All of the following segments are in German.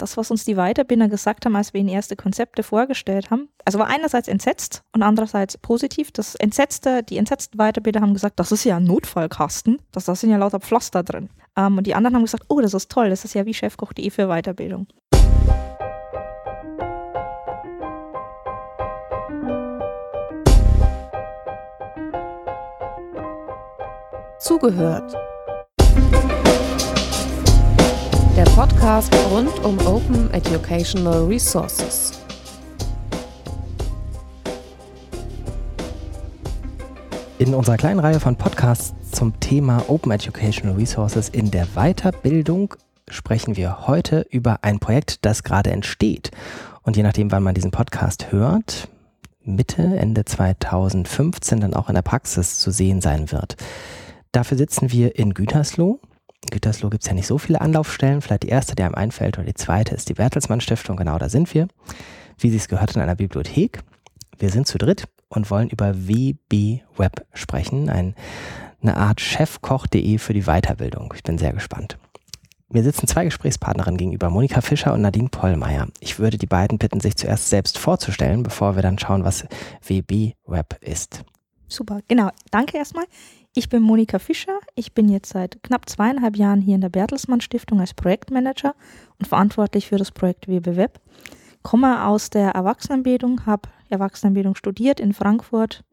das, was uns die Weiterbinder gesagt haben, als wir ihnen erste Konzepte vorgestellt haben, also war einerseits entsetzt und andererseits positiv. Das entsetzte, die entsetzten Weiterbinder haben gesagt, das ist ja ein Notfallkasten, das, da sind ja lauter Pflaster drin. Ähm, und die anderen haben gesagt, oh, das ist toll, das ist ja wie Chefkoch.de für Weiterbildung. Zugehört der Podcast rund um Open Educational Resources. In unserer kleinen Reihe von Podcasts zum Thema Open Educational Resources in der Weiterbildung sprechen wir heute über ein Projekt, das gerade entsteht. Und je nachdem, wann man diesen Podcast hört, Mitte, Ende 2015 dann auch in der Praxis zu sehen sein wird. Dafür sitzen wir in Gütersloh Gütersloh gibt es ja nicht so viele Anlaufstellen. Vielleicht die erste, die einem einfällt, oder die zweite ist die Bertelsmann Stiftung. Genau, da sind wir. Wie Sie es gehört in einer Bibliothek. Wir sind zu dritt und wollen über WB Web sprechen. Ein, eine Art chefkoch.de für die Weiterbildung. Ich bin sehr gespannt. Mir sitzen zwei Gesprächspartnerinnen gegenüber, Monika Fischer und Nadine Pollmeier. Ich würde die beiden bitten, sich zuerst selbst vorzustellen, bevor wir dann schauen, was WB Web ist. Super, genau. Danke erstmal. Ich bin Monika Fischer. Ich bin jetzt seit knapp zweieinhalb Jahren hier in der Bertelsmann Stiftung als Projektmanager und verantwortlich für das Projekt WB Web. Komme aus der Erwachsenenbildung, habe Erwachsenenbildung studiert in Frankfurt,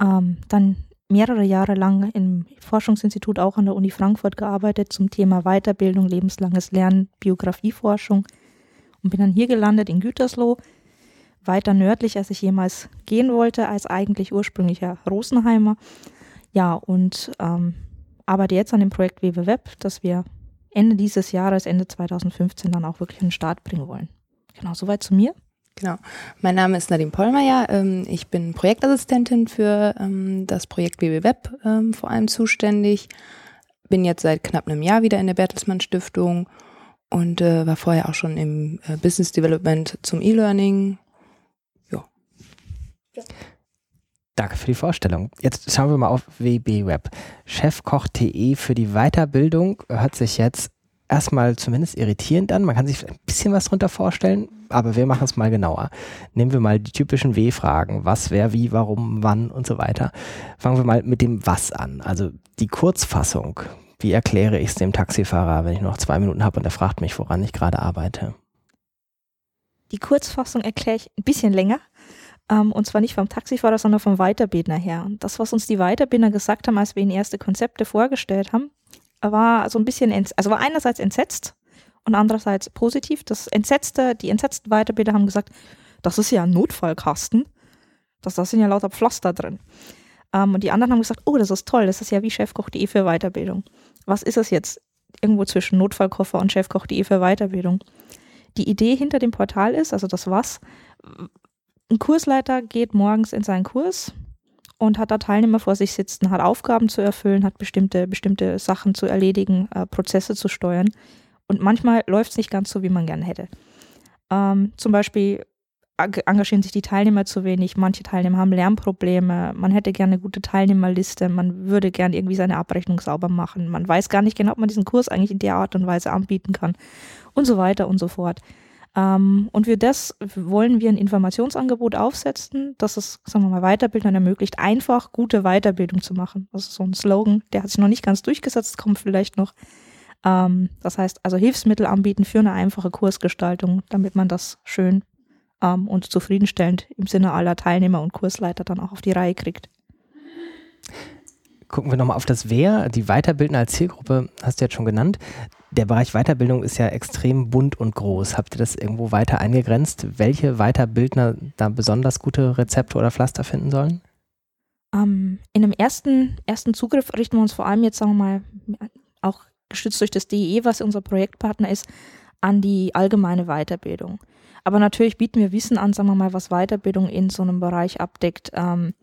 ähm, dann mehrere Jahre lang im Forschungsinstitut auch an der Uni Frankfurt gearbeitet zum Thema Weiterbildung, lebenslanges Lernen, Biografieforschung und bin dann hier gelandet in Gütersloh, weiter nördlich, als ich jemals gehen wollte, als eigentlich ursprünglicher Rosenheimer ja, und ähm, arbeite jetzt an dem Projekt WW Web, das wir Ende dieses Jahres, Ende 2015 dann auch wirklich in den Start bringen wollen. Genau, soweit zu mir. Genau. Mein Name ist Nadine Pollmeier. Ähm, ich bin Projektassistentin für ähm, das Projekt WW Web ähm, vor allem zuständig. Bin jetzt seit knapp einem Jahr wieder in der Bertelsmann Stiftung und äh, war vorher auch schon im äh, Business Development zum E-Learning. Danke für die Vorstellung. Jetzt schauen wir mal auf WB Web. Chefkoch.de für die Weiterbildung hört sich jetzt erstmal zumindest irritierend an. Man kann sich ein bisschen was drunter vorstellen, aber wir machen es mal genauer. Nehmen wir mal die typischen W-Fragen. Was, wer, wie, warum, wann und so weiter. Fangen wir mal mit dem Was an. Also die Kurzfassung. Wie erkläre ich es dem Taxifahrer, wenn ich noch zwei Minuten habe und er fragt mich, woran ich gerade arbeite? Die Kurzfassung erkläre ich ein bisschen länger. Ähm, und zwar nicht vom Taxifahrer, sondern vom Weiterbildner her. Und das, was uns die Weiterbildner gesagt haben, als wir ihnen erste Konzepte vorgestellt haben, war so ein bisschen, also war einerseits entsetzt und andererseits positiv. Das entsetzte, die entsetzten Weiterbilder haben gesagt, das ist ja ein Notfallkasten. Das, da sind ja lauter Pflaster drin. Ähm, und die anderen haben gesagt, oh, das ist toll, das ist ja wie Chefkoch.de für Weiterbildung. Was ist es jetzt? Irgendwo zwischen Notfallkoffer und Chefkoch.de für Weiterbildung. Die Idee hinter dem Portal ist, also das was, ein Kursleiter geht morgens in seinen Kurs und hat da Teilnehmer vor sich sitzen, hat Aufgaben zu erfüllen, hat bestimmte, bestimmte Sachen zu erledigen, äh, Prozesse zu steuern. Und manchmal läuft es nicht ganz so, wie man gerne hätte. Ähm, zum Beispiel engagieren sich die Teilnehmer zu wenig, manche Teilnehmer haben Lernprobleme, man hätte gerne eine gute Teilnehmerliste, man würde gerne irgendwie seine Abrechnung sauber machen, man weiß gar nicht genau, ob man diesen Kurs eigentlich in der Art und Weise anbieten kann und so weiter und so fort. Ähm, und für das wollen wir ein Informationsangebot aufsetzen, das es, sagen wir mal, Weiterbildern ermöglicht, einfach gute Weiterbildung zu machen. Das ist so ein Slogan, der hat sich noch nicht ganz durchgesetzt, kommt vielleicht noch. Ähm, das heißt, also Hilfsmittel anbieten für eine einfache Kursgestaltung, damit man das schön ähm, und zufriedenstellend im Sinne aller Teilnehmer und Kursleiter dann auch auf die Reihe kriegt. Gucken wir nochmal auf das Wer, die Weiterbildner als Zielgruppe, hast du jetzt schon genannt der Bereich Weiterbildung ist ja extrem bunt und groß. Habt ihr das irgendwo weiter eingegrenzt, welche Weiterbildner da besonders gute Rezepte oder Pflaster finden sollen? Ähm, in einem ersten, ersten Zugriff richten wir uns vor allem jetzt, sagen wir mal, auch gestützt durch das DEE, was unser Projektpartner ist, an die allgemeine Weiterbildung. Aber natürlich bieten wir Wissen an, sagen wir mal, was Weiterbildung in so einem Bereich abdeckt. Ähm,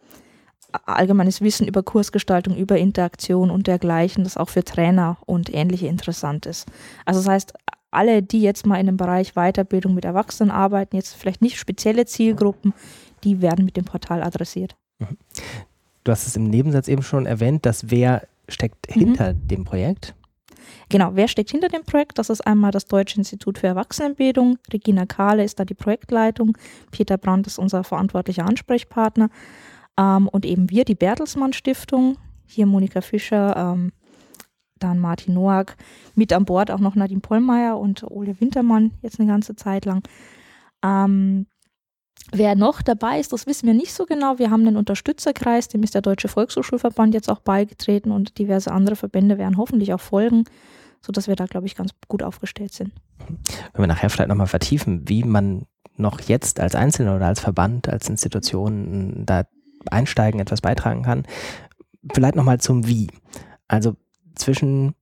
allgemeines Wissen über Kursgestaltung, über Interaktion und dergleichen, das auch für Trainer und ähnliche interessant ist. Also das heißt, alle, die jetzt mal in dem Bereich Weiterbildung mit Erwachsenen arbeiten, jetzt vielleicht nicht spezielle Zielgruppen, die werden mit dem Portal adressiert. Mhm. Du hast es im Nebensatz eben schon erwähnt, dass wer steckt mhm. hinter dem Projekt? Genau, wer steckt hinter dem Projekt? Das ist einmal das Deutsche Institut für Erwachsenenbildung. Regina Kahle ist da die Projektleitung. Peter Brandt ist unser verantwortlicher Ansprechpartner. Ähm, und eben wir, die Bertelsmann Stiftung. Hier Monika Fischer, ähm, dann Martin Noack. Mit an Bord auch noch Nadine Pollmeier und Ole Wintermann jetzt eine ganze Zeit lang. Ähm, Wer noch dabei ist, das wissen wir nicht so genau. Wir haben einen Unterstützerkreis, dem ist der Deutsche Volkshochschulverband jetzt auch beigetreten und diverse andere Verbände werden hoffentlich auch folgen, sodass wir da, glaube ich, ganz gut aufgestellt sind. Wenn wir nachher vielleicht nochmal vertiefen, wie man noch jetzt als Einzelner oder als Verband, als Institution da einsteigen, etwas beitragen kann. Vielleicht nochmal zum Wie. Also zwischen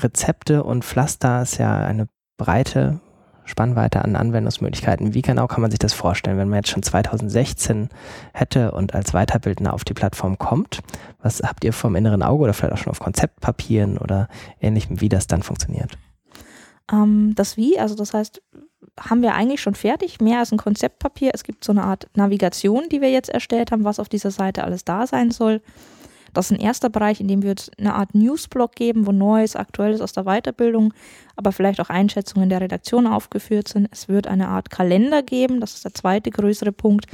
Rezepte und Pflaster ist ja eine breite Spannweite an Anwendungsmöglichkeiten. Wie genau kann man sich das vorstellen, wenn man jetzt schon 2016 hätte und als Weiterbildner auf die Plattform kommt? Was habt ihr vom inneren Auge oder vielleicht auch schon auf Konzeptpapieren oder ähnlichem, wie das dann funktioniert? Ähm, das Wie, also das heißt, haben wir eigentlich schon fertig, mehr als ein Konzeptpapier. Es gibt so eine Art Navigation, die wir jetzt erstellt haben, was auf dieser Seite alles da sein soll. Das ist ein erster Bereich, in dem wir eine Art Newsblog geben, wo Neues, Aktuelles aus der Weiterbildung, aber vielleicht auch Einschätzungen der Redaktion aufgeführt sind. Es wird eine Art Kalender geben, das ist der zweite größere Punkt,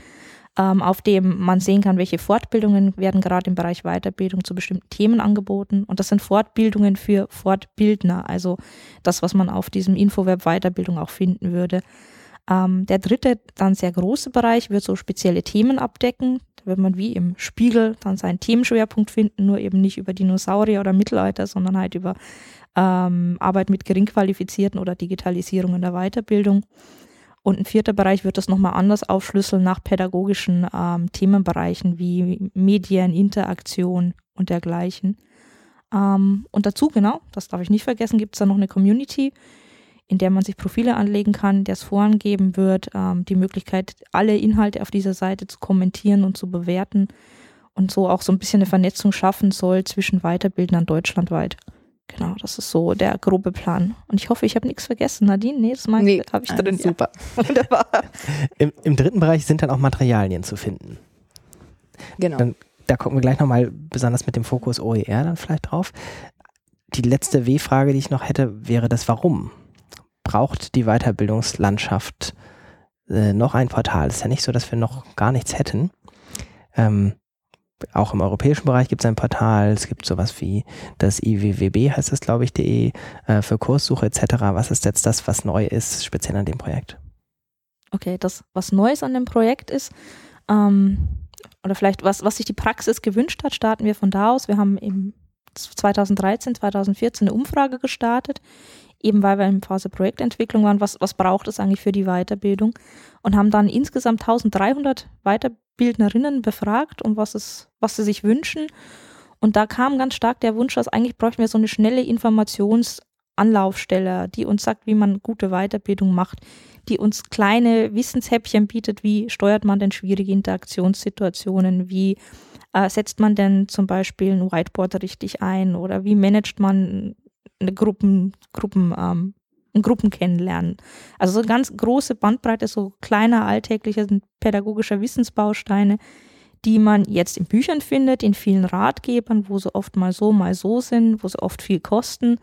ähm, auf dem man sehen kann, welche Fortbildungen werden gerade im Bereich Weiterbildung zu bestimmten Themen angeboten. Und das sind Fortbildungen für Fortbildner, also das, was man auf diesem Infoweb Weiterbildung auch finden würde. Ähm, der dritte, dann sehr große Bereich, wird so spezielle Themen abdecken. Da wird man wie im Spiegel dann seinen Themenschwerpunkt finden, nur eben nicht über Dinosaurier oder Mittelalter, sondern halt über ähm, Arbeit mit geringqualifizierten oder Digitalisierung in der Weiterbildung. Und ein vierter Bereich wird das nochmal anders aufschlüsseln nach pädagogischen ähm, Themenbereichen wie Medien, Interaktion und dergleichen. Ähm, und dazu, genau, das darf ich nicht vergessen, gibt es da noch eine Community, in der man sich Profile anlegen kann, der es Foren geben wird, ähm, die Möglichkeit, alle Inhalte auf dieser Seite zu kommentieren und zu bewerten und so auch so ein bisschen eine Vernetzung schaffen soll zwischen Weiterbildern deutschlandweit. Genau, das ist so der grobe Plan. Und ich hoffe, ich habe nichts vergessen. Nadine, nee, das nee, habe ich drin. Super. Wunderbar. Im, Im, dritten Bereich sind dann auch Materialien zu finden. Genau. Dann, da gucken wir gleich nochmal besonders mit dem Fokus OER dann vielleicht drauf. Die letzte W-Frage, die ich noch hätte, wäre das Warum braucht die Weiterbildungslandschaft äh, noch ein Portal. Es ist ja nicht so, dass wir noch gar nichts hätten. Ähm, auch im europäischen Bereich gibt es ein Portal, es gibt sowas wie das IWWB, heißt das, glaube ich, de, äh, für Kurssuche etc. Was ist jetzt das, was neu ist, speziell an dem Projekt? Okay, das, was Neues an dem Projekt ist, ähm, oder vielleicht was, was sich die Praxis gewünscht hat, starten wir von da aus. Wir haben im 2013, 2014 eine Umfrage gestartet, eben weil wir in Phase Projektentwicklung waren, was, was braucht es eigentlich für die Weiterbildung und haben dann insgesamt 1300 Weiterbildnerinnen befragt, um was, es, was sie sich wünschen. Und da kam ganz stark der Wunsch, dass eigentlich bräuchten wir so eine schnelle Informationsanlaufstelle, die uns sagt, wie man gute Weiterbildung macht, die uns kleine Wissenshäppchen bietet, wie steuert man denn schwierige Interaktionssituationen, wie äh, setzt man denn zum Beispiel ein Whiteboard richtig ein oder wie managt man eine Gruppen, Gruppen, ähm, Gruppen kennenlernen. Also so ganz große Bandbreite, so kleiner alltäglicher pädagogischer Wissensbausteine, die man jetzt in Büchern findet, in vielen Ratgebern, wo sie oft mal so, mal so sind, wo sie oft viel kosten,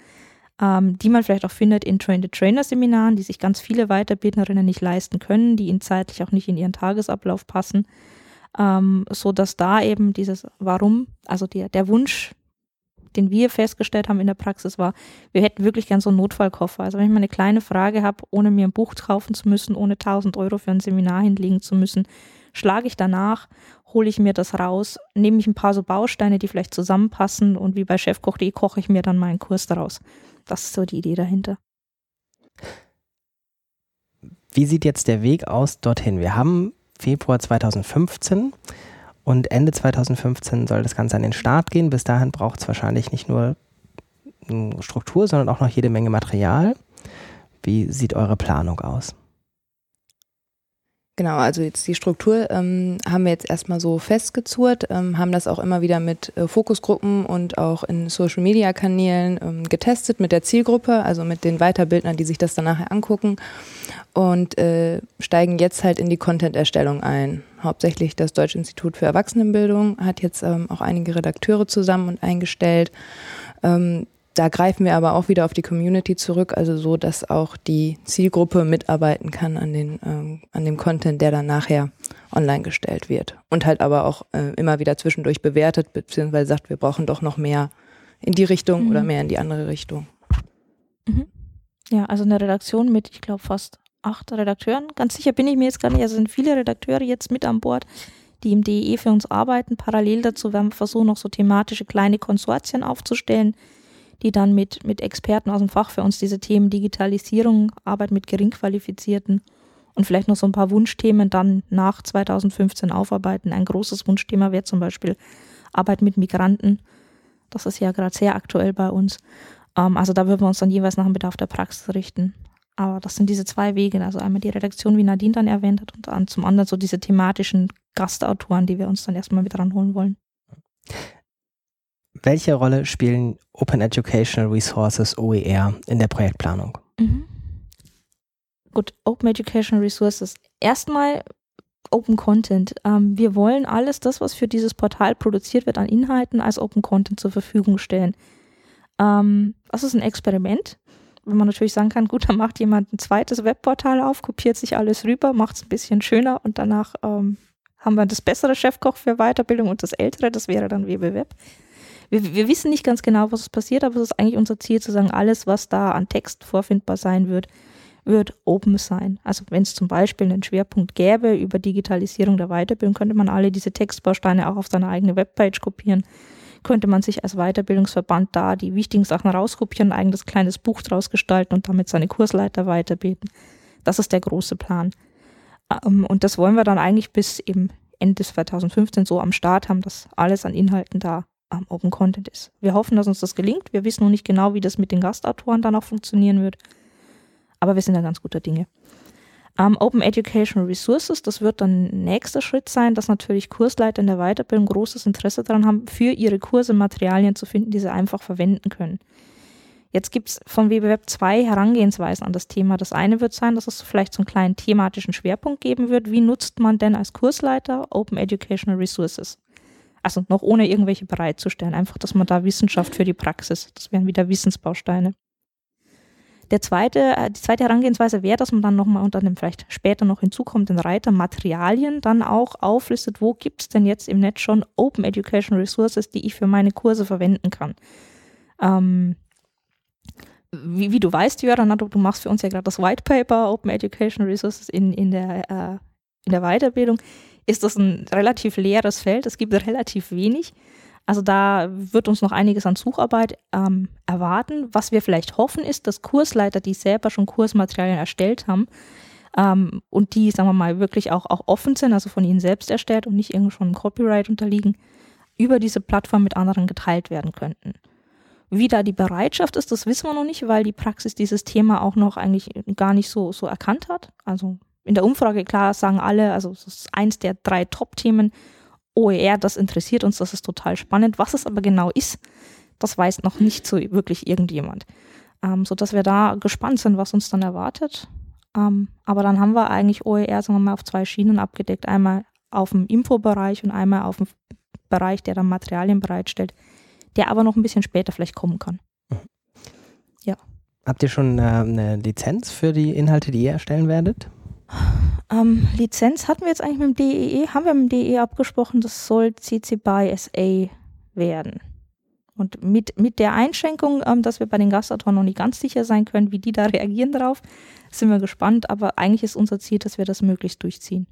ähm, die man vielleicht auch findet in Train-the-Trainer-Seminaren, die sich ganz viele Weiterbildnerinnen nicht leisten können, die ihnen zeitlich auch nicht in ihren Tagesablauf passen, ähm, so dass da eben dieses Warum, also der, der Wunsch den wir festgestellt haben in der Praxis, war, wir hätten wirklich gern so einen Notfallkoffer. Also wenn ich mal eine kleine Frage habe, ohne mir ein Buch kaufen zu müssen, ohne 1000 Euro für ein Seminar hinlegen zu müssen, schlage ich danach, hole ich mir das raus, nehme ich ein paar so Bausteine, die vielleicht zusammenpassen und wie bei Chefkoch.de koche ich mir dann meinen Kurs daraus. Das ist so die Idee dahinter. Wie sieht jetzt der Weg aus dorthin? Wir haben Februar 2015 und Ende 2015 soll das Ganze an den Start gehen. Bis dahin braucht es wahrscheinlich nicht nur Struktur, sondern auch noch jede Menge Material. Wie sieht eure Planung aus? Genau, also jetzt die Struktur ähm, haben wir jetzt erstmal so festgezurrt, ähm, haben das auch immer wieder mit äh, Fokusgruppen und auch in Social-Media-Kanälen ähm, getestet mit der Zielgruppe, also mit den Weiterbildnern, die sich das dann nachher angucken und äh, steigen jetzt halt in die Content-Erstellung ein. Hauptsächlich das Deutsche Institut für Erwachsenenbildung hat jetzt ähm, auch einige Redakteure zusammen und eingestellt. Ähm, da greifen wir aber auch wieder auf die Community zurück, also so, dass auch die Zielgruppe mitarbeiten kann an, den, ähm, an dem Content, der dann nachher online gestellt wird. Und halt aber auch äh, immer wieder zwischendurch bewertet, beziehungsweise sagt, wir brauchen doch noch mehr in die Richtung mhm. oder mehr in die andere Richtung. Mhm. Ja, also eine Redaktion mit, ich glaube, fast acht Redakteuren. Ganz sicher bin ich mir jetzt gar nicht. Also sind viele Redakteure jetzt mit an Bord, die im DE für uns arbeiten. Parallel dazu werden wir versuchen, noch so thematische kleine Konsortien aufzustellen, die dann mit, mit Experten aus dem Fach für uns diese Themen Digitalisierung, Arbeit mit Geringqualifizierten und vielleicht noch so ein paar Wunschthemen dann nach 2015 aufarbeiten. Ein großes Wunschthema wäre zum Beispiel Arbeit mit Migranten. Das ist ja gerade sehr aktuell bei uns. Ähm, also da würden wir uns dann jeweils nach dem Bedarf der Praxis richten. Aber das sind diese zwei Wege. Also einmal die Redaktion, wie Nadine dann erwähnt hat, und dann zum anderen so diese thematischen Gastautoren, die wir uns dann erstmal mit ranholen wollen. Welche Rolle spielen Open Educational Resources OER in der Projektplanung? Mhm. Gut, Open Educational Resources. Erstmal Open Content. Ähm, wir wollen alles das, was für dieses Portal produziert wird an Inhalten, als Open Content zur Verfügung stellen. Ähm, das ist ein Experiment. Wenn man natürlich sagen kann, gut, dann macht jemand ein zweites Webportal auf, kopiert sich alles rüber, macht es ein bisschen schöner und danach ähm, haben wir das bessere Chefkoch für Weiterbildung und das ältere, das wäre dann WBWeb wir, wir wissen nicht ganz genau, was passiert, aber es ist eigentlich unser Ziel zu sagen, alles, was da an Text vorfindbar sein wird, wird open sein. Also wenn es zum Beispiel einen Schwerpunkt gäbe über Digitalisierung der Weiterbildung, könnte man alle diese Textbausteine auch auf seine eigene Webpage kopieren. Könnte man sich als Weiterbildungsverband da die wichtigen Sachen rauskopieren, ein eigenes kleines Buch draus gestalten und damit seine Kursleiter weiterbieten. Das ist der große Plan. Ähm, und das wollen wir dann eigentlich bis eben Ende 2015 so am Start haben, dass alles an Inhalten da ähm, Open Content ist. Wir hoffen, dass uns das gelingt. Wir wissen noch nicht genau, wie das mit den Gastautoren dann auch funktionieren wird. Aber wir sind da ganz guter Dinge. Ähm, Open Educational Resources, das wird dann nächster Schritt sein, dass natürlich Kursleiter in der Weiterbildung großes Interesse daran haben, für ihre Kurse Materialien zu finden, die sie einfach verwenden können. Jetzt gibt es von WBWeb zwei Herangehensweisen an das Thema. Das eine wird sein, dass es vielleicht so einen kleinen thematischen Schwerpunkt geben wird. Wie nutzt man denn als Kursleiter Open Educational Resources? Also noch ohne irgendwelche bereitzustellen. Einfach, dass man da Wissenschaft für die Praxis. Das wären wieder Wissensbausteine. Der zweite, äh, die zweite Herangehensweise wäre, dass man dann nochmal unter dem vielleicht später noch hinzukommenden Reiter Materialien dann auch auflistet, wo gibt es denn jetzt im Netz schon Open Education Resources, die ich für meine Kurse verwenden kann. Ähm, wie, wie, du weißt, Jörn, du machst für uns ja gerade das White Paper Open Education Resources in, in, der, äh, in der Weiterbildung ist das ein relativ leeres Feld. Es gibt relativ wenig. Also da wird uns noch einiges an Sucharbeit ähm, erwarten. Was wir vielleicht hoffen, ist, dass Kursleiter, die selber schon Kursmaterialien erstellt haben ähm, und die, sagen wir mal, wirklich auch, auch offen sind, also von ihnen selbst erstellt und nicht irgendwie schon Copyright unterliegen, über diese Plattform mit anderen geteilt werden könnten. Wie da die Bereitschaft ist, das wissen wir noch nicht, weil die Praxis dieses Thema auch noch eigentlich gar nicht so, so erkannt hat. Also in der Umfrage klar sagen alle, also es ist eins der drei Top-Themen, OER, das interessiert uns, das ist total spannend. Was es aber genau ist, das weiß noch nicht so wirklich irgendjemand. Ähm, so dass wir da gespannt sind, was uns dann erwartet. Ähm, aber dann haben wir eigentlich OER, sagen wir mal, auf zwei Schienen abgedeckt. Einmal auf dem Infobereich und einmal auf dem Bereich, der dann Materialien bereitstellt, der aber noch ein bisschen später vielleicht kommen kann. Mhm. Ja. Habt ihr schon äh, eine Lizenz für die Inhalte, die ihr erstellen werdet? Ähm, Lizenz hatten wir jetzt eigentlich mit dem DEE, haben wir mit dem DEE abgesprochen, das soll CC BY SA werden. Und mit, mit der Einschränkung, ähm, dass wir bei den Gastautoren noch nicht ganz sicher sein können, wie die da reagieren darauf, sind wir gespannt. Aber eigentlich ist unser Ziel, dass wir das möglichst durchziehen.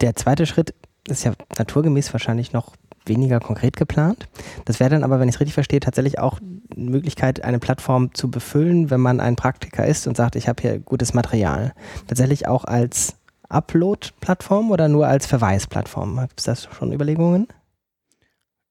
Der zweite Schritt ist ja naturgemäß wahrscheinlich noch weniger konkret geplant. Das wäre dann aber, wenn ich es richtig verstehe, tatsächlich auch eine Möglichkeit, eine Plattform zu befüllen, wenn man ein Praktiker ist und sagt, ich habe hier gutes Material. Tatsächlich auch als Upload-Plattform oder nur als Verweisplattform? Gibt es das schon Überlegungen?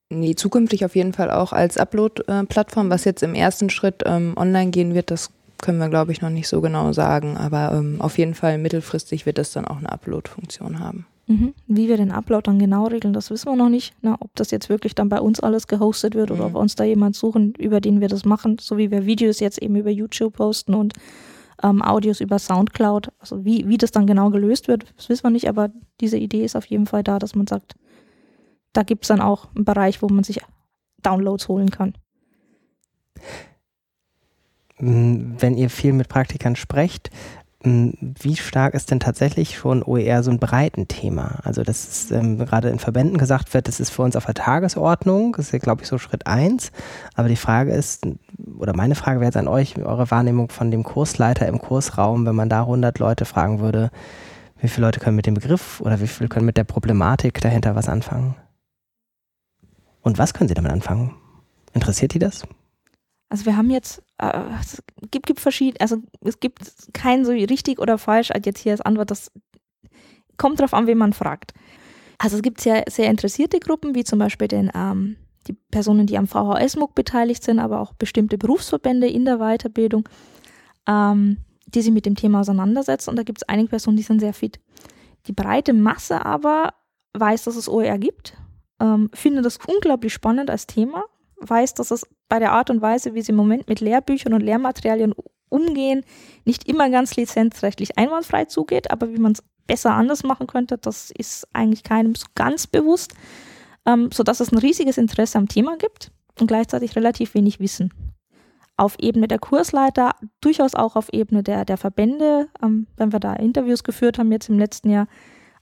Nee, zukünftig auf jeden Fall auch als Upload-Plattform. Was jetzt im ersten Schritt ähm, online gehen wird, das können wir, glaube ich, noch nicht so genau sagen. Aber ähm, auf jeden Fall mittelfristig wird das dann auch eine Upload-Funktion haben. Mhm. Wie wir den Upload dann genau regeln, das wissen wir noch nicht. Na, ob das jetzt wirklich dann bei uns alles gehostet wird mhm. oder ob wir uns da jemand suchen, über den wir das machen, so wie wir Videos jetzt eben über YouTube posten und ähm, Audios über Soundcloud. Also wie, wie das dann genau gelöst wird, das wissen wir nicht, aber diese Idee ist auf jeden Fall da, dass man sagt, da gibt es dann auch einen Bereich, wo man sich Downloads holen kann. Wenn ihr viel mit Praktikern sprecht, wie stark ist denn tatsächlich schon OER so ein Breitenthema? Also, dass es ähm, gerade in Verbänden gesagt wird, das ist für uns auf der Tagesordnung, das ist ja, glaube ich, so Schritt eins. Aber die Frage ist, oder meine Frage wäre jetzt an euch, eure Wahrnehmung von dem Kursleiter im Kursraum, wenn man da 100 Leute fragen würde, wie viele Leute können mit dem Begriff oder wie viele können mit der Problematik dahinter was anfangen? Und was können sie damit anfangen? Interessiert die das? Also wir haben jetzt, äh, es gibt, gibt verschiedene, also es gibt kein so richtig oder falsch als jetzt hier als Antwort, das kommt drauf an, wen man fragt. Also es gibt sehr, sehr interessierte Gruppen, wie zum Beispiel den, ähm, die Personen, die am VHS-MOOC beteiligt sind, aber auch bestimmte Berufsverbände in der Weiterbildung, ähm, die sich mit dem Thema auseinandersetzen. Und da gibt es einige Personen, die sind sehr fit. Die breite Masse aber weiß, dass es OER gibt, ähm, findet das unglaublich spannend als Thema, weiß, dass es bei der Art und Weise, wie sie im Moment mit Lehrbüchern und Lehrmaterialien umgehen, nicht immer ganz lizenzrechtlich einwandfrei zugeht, aber wie man es besser anders machen könnte, das ist eigentlich keinem so ganz bewusst, ähm, sodass es ein riesiges Interesse am Thema gibt und gleichzeitig relativ wenig Wissen. Auf Ebene der Kursleiter, durchaus auch auf Ebene der, der Verbände, ähm, wenn wir da Interviews geführt haben jetzt im letzten Jahr,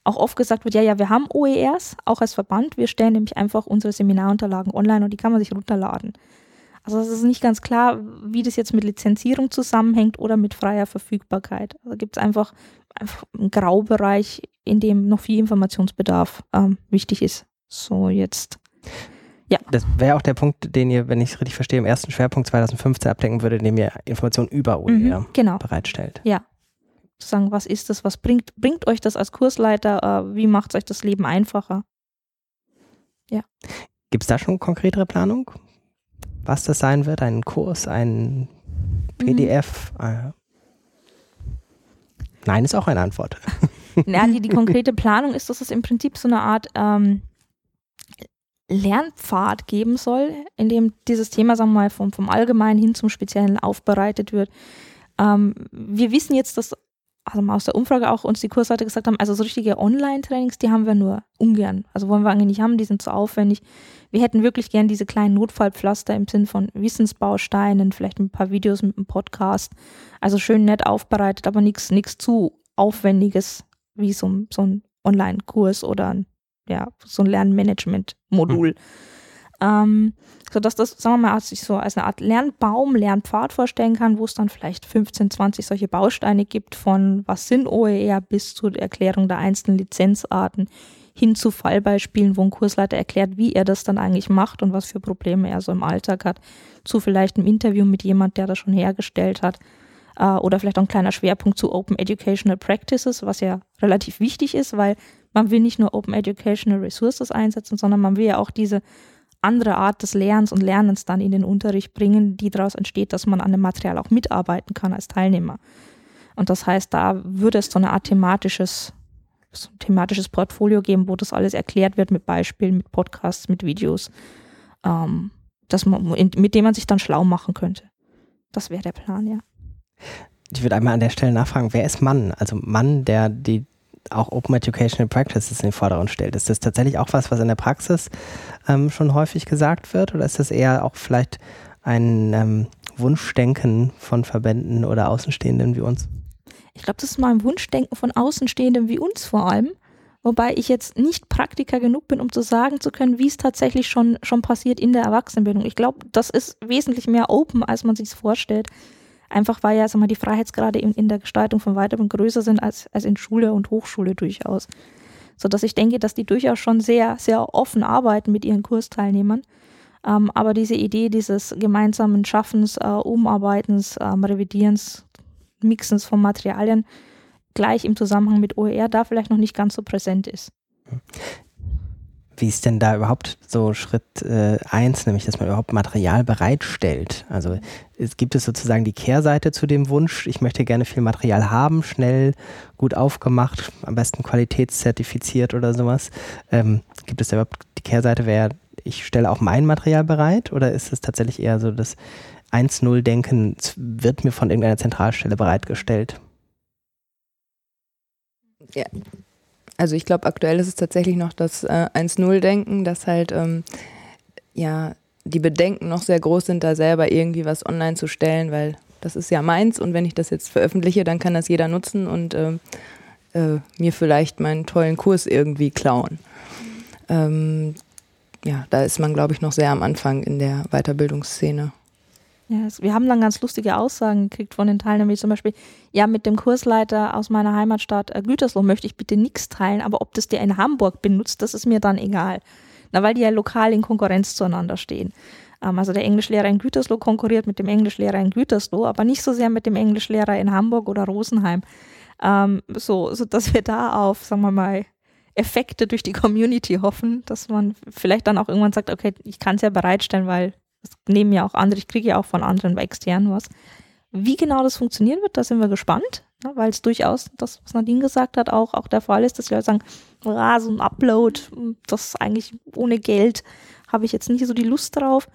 auch oft gesagt wird, ja, ja, wir haben OERs, auch als Verband. Wir stellen nämlich einfach unsere Seminarunterlagen online und die kann man sich runterladen. Also es ist nicht ganz klar, wie das jetzt mit Lizenzierung zusammenhängt oder mit freier Verfügbarkeit. Also gibt es einfach, einfach einen Graubereich, in dem noch viel Informationsbedarf ähm, wichtig ist. So jetzt. Ja. Das wäre auch der Punkt, den ihr, wenn ich es richtig verstehe, im ersten Schwerpunkt 2015 abdecken würdet, indem ihr Informationen über OER mhm, genau. bereitstellt. Ja, zu sagen, was ist das, was bringt, bringt euch das als Kursleiter, äh, wie macht euch das Leben einfacher? Ja. Gibt es da schon konkretere Planung? Was das sein wird? Ein Kurs, ein PDF? Mhm. Äh. Nein, ist auch eine Antwort. Ja, die, die konkrete Planung ist, dass es im Prinzip so eine Art ähm, Lernpfad geben soll, in dem dieses Thema, sagen wir mal, vom, vom Allgemeinen hin zum Speziellen aufbereitet wird. Ähm, wir wissen jetzt, dass also aus der Umfrage auch uns die Kursleiter gesagt haben, also so richtige Online-Trainings, die haben wir nur ungern. Also wollen wir eigentlich nicht haben, die sind zu aufwendig. Wir hätten wirklich gern diese kleinen Notfallpflaster im Sinn von Wissensbausteinen, vielleicht ein paar Videos mit einem Podcast. Also schön nett aufbereitet, aber nichts zu aufwendiges wie so, so ein Online-Kurs oder ja, so ein Lernmanagement-Modul. Mhm. Ähm, sodass das, sagen wir mal, sich so als eine Art Lernbaum, Lernpfad vorstellen kann, wo es dann vielleicht 15, 20 solche Bausteine gibt, von was sind OER bis zur Erklärung der einzelnen Lizenzarten hin zu Fallbeispielen, wo ein Kursleiter erklärt, wie er das dann eigentlich macht und was für Probleme er so im Alltag hat, zu vielleicht einem Interview mit jemand, der das schon hergestellt hat äh, oder vielleicht auch ein kleiner Schwerpunkt zu Open Educational Practices, was ja relativ wichtig ist, weil man will nicht nur Open Educational Resources einsetzen, sondern man will ja auch diese andere Art des Lernens und Lernens dann in den Unterricht bringen, die daraus entsteht, dass man an dem Material auch mitarbeiten kann als Teilnehmer. Und das heißt, da würde es so eine Art thematisches, so ein thematisches Portfolio geben, wo das alles erklärt wird mit Beispielen, mit Podcasts, mit Videos, ähm, dass man, mit dem man sich dann schlau machen könnte. Das wäre der Plan, ja. Ich würde einmal an der Stelle nachfragen, wer ist Mann? Also Mann, der die auch Open Educational Practices in den Vordergrund stellt. Ist das tatsächlich auch was, was in der Praxis ähm, schon häufig gesagt wird oder ist das eher auch vielleicht ein ähm, Wunschdenken von Verbänden oder Außenstehenden wie uns? Ich glaube, das ist mal ein Wunschdenken von Außenstehenden wie uns vor allem. Wobei ich jetzt nicht Praktiker genug bin, um zu sagen zu können, wie es tatsächlich schon, schon passiert in der Erwachsenenbildung. Ich glaube, das ist wesentlich mehr open, als man sich vorstellt. Einfach weil ja sag mal, die Freiheitsgrade in, in der Gestaltung von Weiterbildung größer sind als, als in Schule und Hochschule durchaus. Sodass ich denke, dass die durchaus schon sehr, sehr offen arbeiten mit ihren Kursteilnehmern. Ähm, aber diese Idee dieses gemeinsamen Schaffens, äh, Umarbeitens, ähm, Revidierens, Mixens von Materialien gleich im Zusammenhang mit OER da vielleicht noch nicht ganz so präsent ist. Wie ist denn da überhaupt so Schritt äh, eins, nämlich dass man überhaupt Material bereitstellt? Also es gibt es sozusagen die Kehrseite zu dem Wunsch, ich möchte gerne viel Material haben, schnell, gut aufgemacht, am besten qualitätszertifiziert oder sowas. Ähm, gibt es da überhaupt die Kehrseite, wäre, ich stelle auch mein Material bereit oder ist es tatsächlich eher so das 1-0-Denken, wird mir von irgendeiner Zentralstelle bereitgestellt? Ja, Also ich glaube, aktuell ist es tatsächlich noch das äh, 1-0-Denken, dass halt ähm, ja die Bedenken noch sehr groß sind, da selber irgendwie was online zu stellen, weil das ist ja meins und wenn ich das jetzt veröffentliche, dann kann das jeder nutzen und ähm, äh, mir vielleicht meinen tollen Kurs irgendwie klauen. Ähm, ja, da ist man, glaube ich, noch sehr am Anfang in der Weiterbildungsszene. Ja, wir haben dann ganz lustige Aussagen gekriegt von den Teilnehmern, wie zum Beispiel, ja, mit dem Kursleiter aus meiner Heimatstadt äh, Gütersloh möchte ich bitte nichts teilen, aber ob das der in Hamburg benutzt, das ist mir dann egal. Na, weil die ja lokal in Konkurrenz zueinander stehen. Ähm, also der Englischlehrer in Gütersloh konkurriert mit dem Englischlehrer in Gütersloh, aber nicht so sehr mit dem Englischlehrer in Hamburg oder Rosenheim. Ähm, so, so dass wir da auf, sagen wir mal, Effekte durch die Community hoffen, dass man vielleicht dann auch irgendwann sagt, okay, ich kann es ja bereitstellen, weil das nehmen ja auch andere, ich kriege ja auch von anderen bei externen was. Wie genau das funktionieren wird, da sind wir gespannt, ne, weil es durchaus, das, was Nadine gesagt hat, auch, auch der Fall ist, dass die Leute sagen, ah, so ein Upload, das eigentlich ohne Geld habe ich jetzt nicht so die Lust drauf.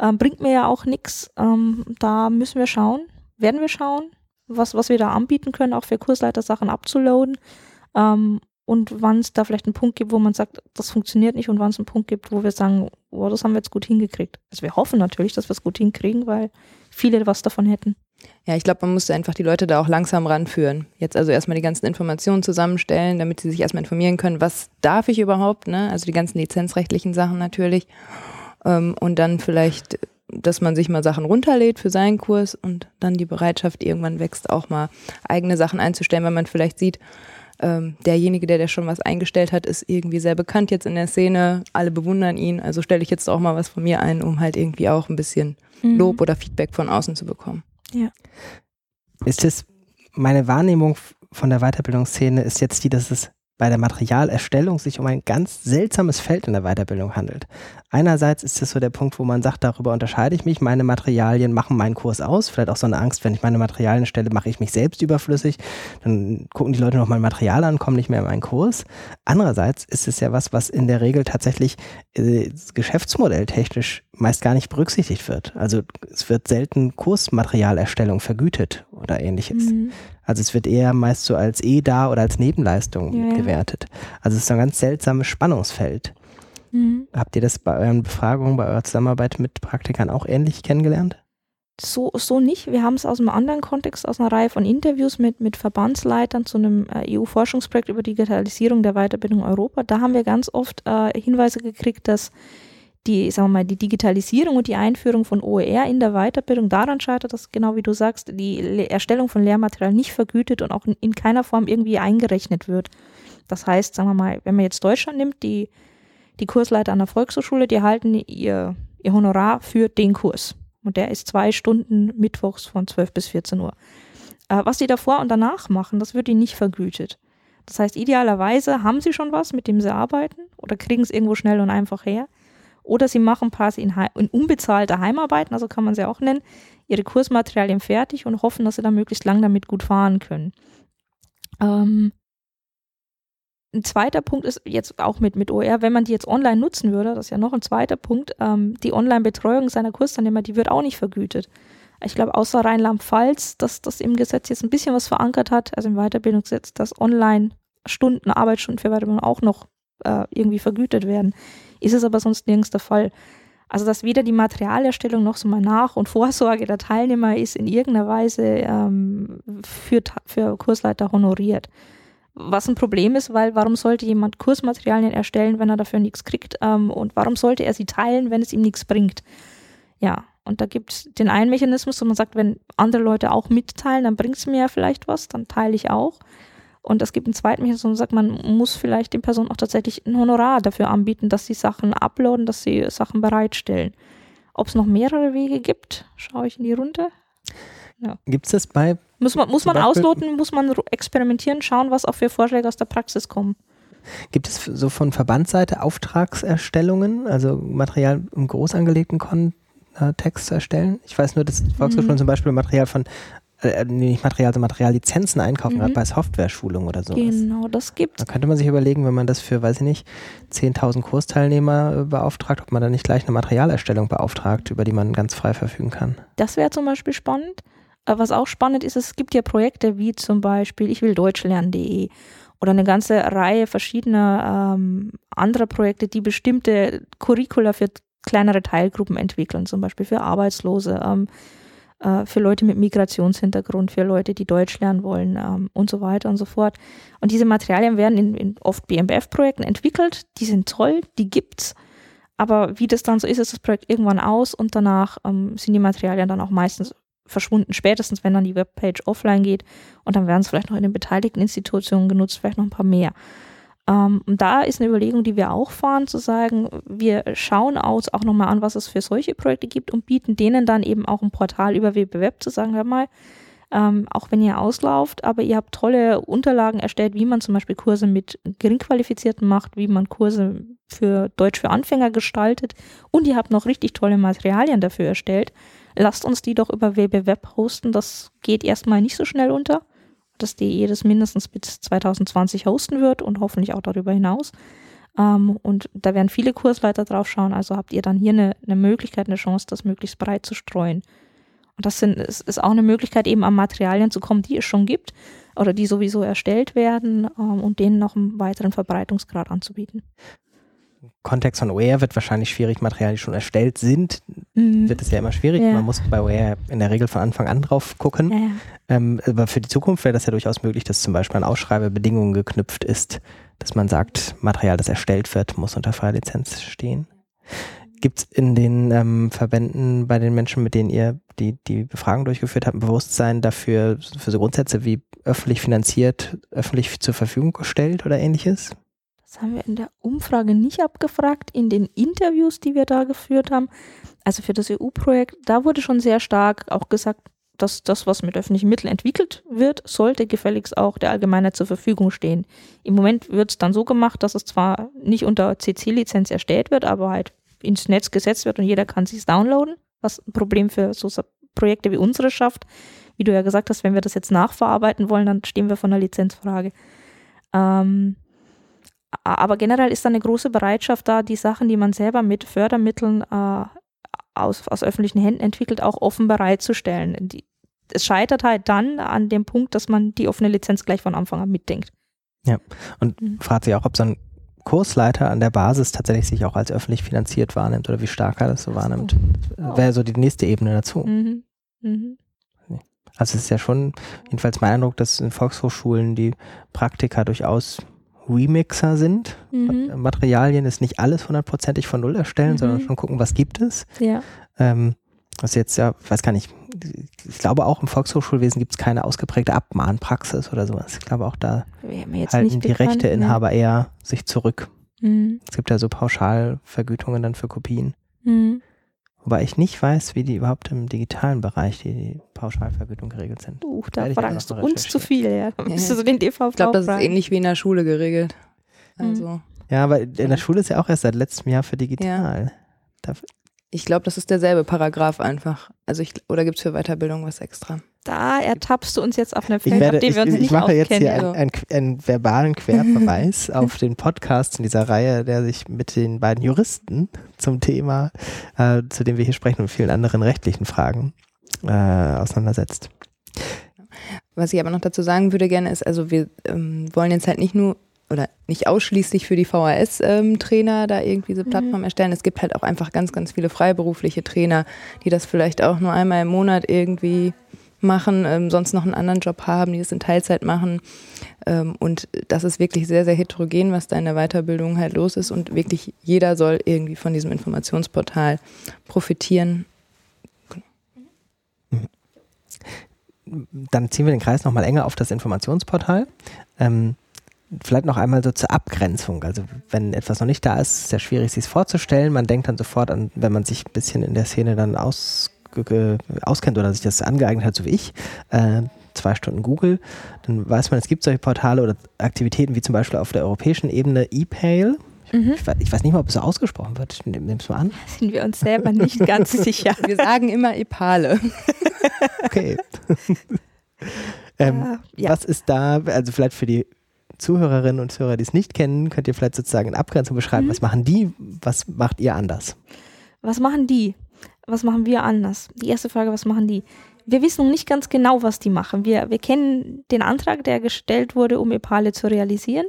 Ähm, bringt mir ja auch nichts. Ähm, da müssen wir schauen, werden wir schauen, was, was wir da anbieten können, auch für Kursleiter Sachen abzuladen. Ähm, und wann es da vielleicht einen Punkt gibt, wo man sagt, das funktioniert nicht und wann es einen Punkt gibt, wo wir sagen, oh, das haben wir jetzt gut hingekriegt. Also wir hoffen natürlich, dass wir es gut hinkriegen, weil viele was davon hätten. Ja, ich glaube, man musste einfach die Leute da auch langsam ranführen. Jetzt also erstmal die ganzen Informationen zusammenstellen, damit sie sich erstmal informieren können, was darf ich überhaupt, ne? Also die ganzen lizenzrechtlichen Sachen natürlich. Ähm, und dann vielleicht, dass man sich mal Sachen runterlädt für seinen Kurs und dann die Bereitschaft irgendwann wächst, auch mal eigene Sachen einzustellen, wenn man vielleicht sieht, ähm, derjenige, der, der schon was eingestellt hat, ist irgendwie sehr bekannt jetzt in der Szene. Alle bewundern ihn. Also stelle ich jetzt auch mal was von mir ein, um halt irgendwie auch ein bisschen mhm. Lob oder Feedback von außen zu bekommen. Ja. Ist es meine Wahrnehmung von der Weiterbildungsszene ist jetzt die, dass es bei der Materialerstellung sich um ein ganz seltsames Feld in der Weiterbildung handelt. Einerseits ist es so der Punkt, wo man sagt, darüber unterscheide ich mich, meine Materialien machen meinen Kurs aus. Vielleicht auch so eine Angst, wenn ich meine Materialien stelle, mache ich mich selbst überflüssig. Dann gucken die Leute noch mein Material an, kommen nicht mehr in meinen Kurs. Andererseits ist es ja was, was in der Regel tatsächlich äh, geschäftsmodelltechnisch meist gar nicht berücksichtigt wird. Also es wird selten Kursmaterialerstellung vergütet oder ähnliches. Mhm. Also es wird eher meist so als E da oder als Nebenleistung ja, gewertet. Also es ist ein ganz seltsames Spannungsfeld. Mhm. Habt ihr das bei euren Befragungen, bei eurer Zusammenarbeit mit Praktikern auch ähnlich kennengelernt? So, so nicht. Wir haben es aus einem anderen Kontext, aus einer Reihe von Interviews mit, mit Verbandsleitern zu einem äh, EU-Forschungsprojekt über Digitalisierung der Weiterbildung Europa. Da haben wir ganz oft äh, Hinweise gekriegt, dass die, sagen wir mal, die Digitalisierung und die Einführung von OER in der Weiterbildung daran scheitert, dass genau wie du sagst, die Erstellung von Lehrmaterial nicht vergütet und auch in, in keiner Form irgendwie eingerechnet wird. Das heißt, sagen wir mal, wenn man jetzt Deutschland nimmt, die, die Kursleiter an der Volkshochschule, die halten ihr, ihr Honorar für den Kurs. Und der ist zwei Stunden mittwochs von 12 bis 14 Uhr. Äh, was sie davor und danach machen, das wird ihnen nicht vergütet. Das heißt, idealerweise haben sie schon was, mit dem sie arbeiten oder kriegen es irgendwo schnell und einfach her. Oder sie machen quasi in, in unbezahlter Heimarbeiten, also kann man sie auch nennen, ihre Kursmaterialien fertig und hoffen, dass sie dann möglichst lang damit gut fahren können. Ähm, ein zweiter Punkt ist jetzt auch mit, mit OER, wenn man die jetzt online nutzen würde, das ist ja noch ein zweiter Punkt, ähm, die Online-Betreuung seiner Kursteilnehmer, die wird auch nicht vergütet. Ich glaube, außer Rheinland-Pfalz, dass das im Gesetz jetzt ein bisschen was verankert hat, also im Weiterbildungsgesetz, dass Online-Stunden, Arbeitsstunden für Weiterbildung auch noch äh, irgendwie vergütet werden. Ist es aber sonst nirgends der Fall. Also, dass weder die Materialerstellung noch so mal Nach- und Vorsorge der Teilnehmer ist in irgendeiner Weise ähm, für, für Kursleiter honoriert. Was ein Problem ist, weil warum sollte jemand Kursmaterialien erstellen, wenn er dafür nichts kriegt? Ähm, und warum sollte er sie teilen, wenn es ihm nichts bringt? Ja, und da gibt es den einen Mechanismus, wo man sagt, wenn andere Leute auch mitteilen, dann bringt es mir ja vielleicht was, dann teile ich auch. Und es gibt einen zweiten Mechanismus, sagt man muss vielleicht den Personen auch tatsächlich ein Honorar dafür anbieten, dass sie Sachen uploaden, dass sie Sachen bereitstellen. Ob es noch mehrere Wege gibt, schaue ich in die Runde. Ja. Gibt es das bei? Muss man, muss man ausloten, muss man experimentieren, schauen, was auch für Vorschläge aus der Praxis kommen. Gibt es so von Verbandsseite Auftragserstellungen, also Material im groß angelegten Kontext zu erstellen? Ich weiß nur, dass Volkshochschulen mhm. zum Beispiel Material von äh, nicht Material, sondern Materiallizenzen einkaufen, mhm. gerade bei Software-Schulung oder so. Genau, das gibt Da könnte man sich überlegen, wenn man das für, weiß ich nicht, 10.000 Kursteilnehmer äh, beauftragt, ob man dann nicht gleich eine Materialerstellung beauftragt, über die man ganz frei verfügen kann. Das wäre zum Beispiel spannend. Aber was auch spannend ist, es gibt ja Projekte wie zum Beispiel ich will Deutsch lernen.de oder eine ganze Reihe verschiedener ähm, anderer Projekte, die bestimmte Curricula für kleinere Teilgruppen entwickeln, zum Beispiel für Arbeitslose, ähm, äh, für Leute mit Migrationshintergrund, für Leute, die Deutsch lernen wollen ähm, und so weiter und so fort. Und diese Materialien werden in, in oft BMBF-Projekten entwickelt, die sind toll, die gibt's. Aber wie das dann so ist, ist das Projekt irgendwann aus und danach ähm, sind die Materialien dann auch meistens verschwunden, spätestens wenn dann die Webpage offline geht und dann werden es vielleicht noch in den beteiligten Institutionen genutzt, vielleicht noch ein paar mehr. Ähm, und da ist eine Überlegung, die wir auch fahren, zu sagen, wir schauen aus auch nochmal an, was es für solche Projekte gibt und bieten denen dann eben auch ein Portal über WBWeb zu sagen, hör mal, ähm, auch wenn ihr auslauft, aber ihr habt tolle Unterlagen erstellt, wie man zum Beispiel Kurse mit Geringqualifizierten macht, wie man Kurse für Deutsch für Anfänger gestaltet und ihr habt noch richtig tolle Materialien dafür erstellt. Lasst uns die doch über WBWeb hosten, das geht erstmal nicht so schnell unter dass DE das mindestens bis 2020 hosten wird und hoffentlich auch darüber hinaus. Ähm, und da werden viele Kursleiter drauf schauen, also habt ihr dann hier eine, eine Möglichkeit, eine Chance, das möglichst breit zu streuen. Und das sind, ist, ist auch eine Möglichkeit, eben an Materialien zu kommen, die es schon gibt oder die sowieso erstellt werden ähm, und denen noch einen weiteren Verbreitungsgrad anzubieten. Kontext von OER wird wahrscheinlich schwierig, Materialien, die schon erstellt sind, mhm. wird es ja immer schwierig. Ja. Man muss bei OER in der Regel von Anfang an drauf gucken. Ja, ja. Ähm, aber für die Zukunft wäre das ja durchaus möglich, dass zum Beispiel an Ausschreibebedingungen geknüpft ist, dass man sagt, Material, das erstellt wird, muss unter freier Lizenz stehen. Gibt es in den ähm, Verbänden bei den Menschen, mit denen ihr die, die Befragung durchgeführt habt, ein Bewusstsein dafür, für so Grundsätze wie öffentlich finanziert, öffentlich zur Verfügung gestellt oder ähnliches? Das haben wir in der Umfrage nicht abgefragt. In den Interviews, die wir da geführt haben, also für das EU-Projekt, da wurde schon sehr stark auch gesagt, dass das, was mit öffentlichen Mitteln entwickelt wird, sollte gefälligst auch der Allgemeinheit zur Verfügung stehen. Im Moment wird es dann so gemacht, dass es zwar nicht unter CC-Lizenz erstellt wird, aber halt ins Netz gesetzt wird und jeder kann es downloaden, was ein Problem für so Projekte wie unsere schafft. Wie du ja gesagt hast, wenn wir das jetzt nachverarbeiten wollen, dann stehen wir vor einer Lizenzfrage. Ähm, aber generell ist da eine große Bereitschaft da, die Sachen, die man selber mit Fördermitteln äh, aus, aus öffentlichen Händen entwickelt, auch offen bereitzustellen. Die, es scheitert halt dann an dem Punkt, dass man die offene Lizenz gleich von Anfang an mitdenkt. Ja, und mhm. fragt sich auch, ob so ein Kursleiter an der Basis tatsächlich sich auch als öffentlich finanziert wahrnimmt oder wie stark er das so wahrnimmt. Oh. Wäre so die nächste Ebene dazu. Mhm. Mhm. Also es ist ja schon, jedenfalls mein Eindruck, dass in Volkshochschulen die Praktika durchaus Remixer sind. Mhm. Materialien ist nicht alles hundertprozentig von Null erstellen, mhm. sondern schon gucken, was gibt es. Ja. Ähm, was jetzt ja, ich weiß gar nicht, ich glaube auch im Volkshochschulwesen gibt es keine ausgeprägte Abmahnpraxis oder sowas. Ich glaube auch da halten die Rechteinhaber ne? eher sich zurück. Mhm. Es gibt ja so Pauschalvergütungen dann für Kopien. Mhm. Wobei ich nicht weiß, wie die überhaupt im digitalen Bereich die, die Pauschalvergütung geregelt sind. Uh, da fragst du uns zu viel, ja. Da ja. du den DVV Ich glaube, das ist ähnlich wie in der Schule geregelt. Mhm. Also. Ja, aber in der Schule ist ja auch erst seit letztem Jahr für digital. Ja. Ich glaube, das ist derselbe Paragraph einfach. Also ich, oder gibt es für Weiterbildung was extra? Da ertappst du uns jetzt auf eine Feld, werde, auf die wir uns ich, nicht Ich mache jetzt hier einen, einen, einen verbalen Querverweis auf den Podcast in dieser Reihe, der sich mit den beiden Juristen zum Thema, äh, zu dem wir hier sprechen und vielen anderen rechtlichen Fragen äh, auseinandersetzt. Was ich aber noch dazu sagen würde gerne ist, also wir ähm, wollen jetzt halt nicht nur oder nicht ausschließlich für die VHS-Trainer ähm, da irgendwie diese. Plattform mhm. erstellen. Es gibt halt auch einfach ganz, ganz viele freiberufliche Trainer, die das vielleicht auch nur einmal im Monat irgendwie machen, ähm, sonst noch einen anderen Job haben, die das in Teilzeit machen. Ähm, und das ist wirklich sehr, sehr heterogen, was da in der Weiterbildung halt los ist. Und wirklich jeder soll irgendwie von diesem Informationsportal profitieren. Dann ziehen wir den Kreis nochmal enger auf das Informationsportal. Ähm, vielleicht noch einmal so zur Abgrenzung. Also wenn etwas noch nicht da ist, ist es sehr schwierig, sich es vorzustellen. Man denkt dann sofort an, wenn man sich ein bisschen in der Szene dann aus auskennt oder sich das angeeignet hat, so wie ich, äh, zwei Stunden Google, dann weiß man, es gibt solche Portale oder Aktivitäten wie zum Beispiel auf der europäischen Ebene ePail. Mhm. Ich, ich, weiß nicht mal, ob es so ausgesprochen wird. Ich nehme es mal an. Sind wir uns selber nicht ganz sicher. Wir sagen immer Epale. okay. ähm, ja. Was ist da, also vielleicht für die Zuhörerinnen und Zuhörer, die es nicht kennen, könnt ihr vielleicht sozusagen in Abgrenzung beschreiben, mhm. was machen die, was macht ihr anders? Was machen die? Was machen wir anders? Die erste Frage, was machen die? wir wissen noch nicht ganz genau, was die machen. Wir, wir kennen den Antrag, der gestellt wurde, um EPALE zu realisieren.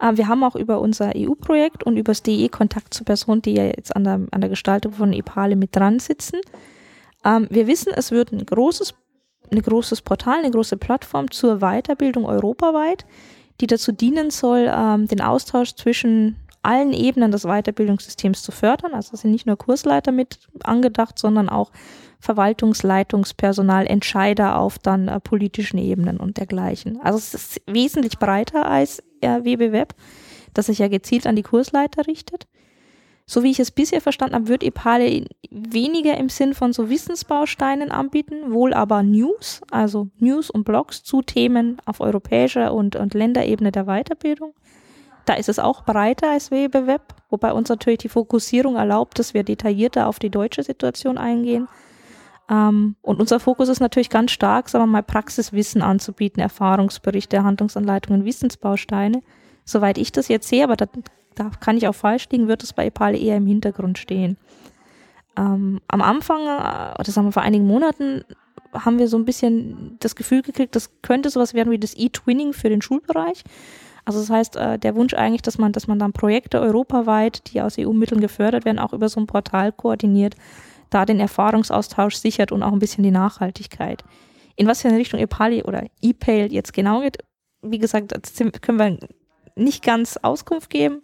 Äh, wir haben auch über unser EU-Projekt und über das DE Kontakt zu Personen, die ja jetzt an der, an der Gestaltung von EPALE mit dran sitzen. Ähm, wir wissen, es wird ein großes, ein großes Portal, eine große Plattform zur Weiterbildung europaweit, die dazu dienen soll, ähm, den Austausch zwischen allen Ebenen des Weiterbildungssystems zu fördern. Also sind nicht nur Kursleiter mit angedacht, sondern auch Verwaltungsleitungspersonal, Entscheider auf dann äh, politischen Ebenen und dergleichen. Also es ist wesentlich breiter als äh, WBWeb, das sich ja gezielt an die Kursleiter richtet. So wie ich es bisher verstanden habe, wird EPALE weniger im Sinn von so Wissensbausteinen anbieten, wohl aber News, also News und Blogs zu Themen auf europäischer und, und Länderebene der Weiterbildung. Da ist es auch breiter als WBWeb, wobei uns natürlich die Fokussierung erlaubt, dass wir detaillierter auf die deutsche Situation eingehen. Ähm, und unser Fokus ist natürlich ganz stark, sagen wir mal, Praxiswissen anzubieten, Erfahrungsberichte, Handlungsanleitungen, Wissensbausteine. Soweit ich das jetzt sehe, aber da, da kann ich auch falsch liegen, wird es bei EPALE eher im Hintergrund stehen. Ähm, am Anfang, äh, oder sagen wir vor einigen Monaten, haben wir so ein bisschen das Gefühl gekriegt, das könnte sowas werden wie das E-Twinning für den Schulbereich. Also das heißt, äh, der Wunsch eigentlich, dass man, dass man dann Projekte europaweit, die aus EU-Mitteln gefördert werden, auch über so ein Portal koordiniert, da den Erfahrungsaustausch sichert und auch ein bisschen die Nachhaltigkeit. In was für eine Richtung EPALI oder ePail jetzt genau geht, wie gesagt, können wir nicht ganz Auskunft geben,